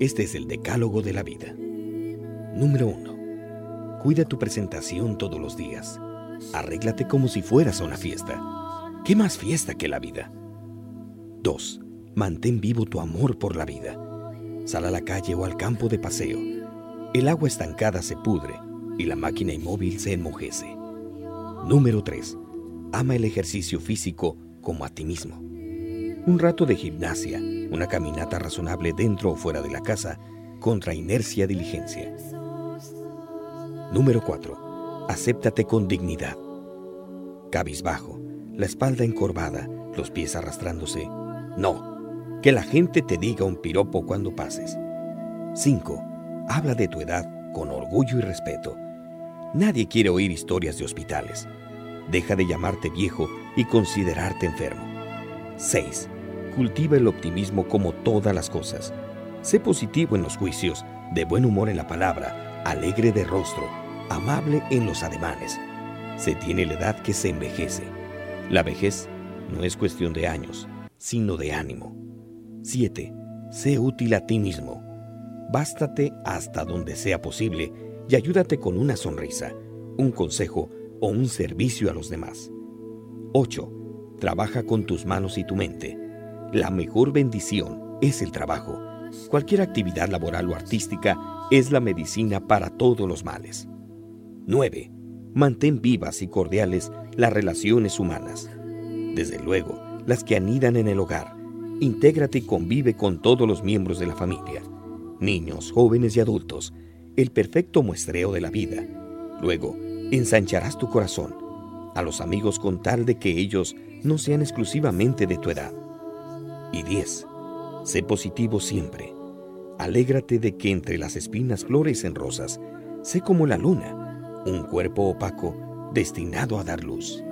Este es el decálogo de la vida. Número 1. Cuida tu presentación todos los días. Arréglate como si fueras a una fiesta. ¿Qué más fiesta que la vida? 2. Mantén vivo tu amor por la vida. Sal a la calle o al campo de paseo. El agua estancada se pudre y la máquina inmóvil se enmojece. Número 3. Ama el ejercicio físico como a ti mismo. Un rato de gimnasia, una caminata razonable dentro o fuera de la casa, contra inercia diligencia. Número 4. Acéptate con dignidad. Cabizbajo, la espalda encorvada, los pies arrastrándose. No, que la gente te diga un piropo cuando pases. 5. Habla de tu edad con orgullo y respeto. Nadie quiere oír historias de hospitales. Deja de llamarte viejo y considerarte enfermo. 6. Cultiva el optimismo como todas las cosas. Sé positivo en los juicios, de buen humor en la palabra, alegre de rostro, amable en los ademanes. Se tiene la edad que se envejece. La vejez no es cuestión de años, sino de ánimo. 7. Sé útil a ti mismo. Bástate hasta donde sea posible y ayúdate con una sonrisa, un consejo o un servicio a los demás. 8. Trabaja con tus manos y tu mente. La mejor bendición es el trabajo. Cualquier actividad laboral o artística es la medicina para todos los males. 9. Mantén vivas y cordiales las relaciones humanas. Desde luego, las que anidan en el hogar. Intégrate y convive con todos los miembros de la familia, niños, jóvenes y adultos, el perfecto muestreo de la vida. Luego, ensancharás tu corazón a los amigos con tal de que ellos no sean exclusivamente de tu edad. Y 10. Sé positivo siempre. Alégrate de que entre las espinas florecen rosas. Sé como la luna, un cuerpo opaco destinado a dar luz.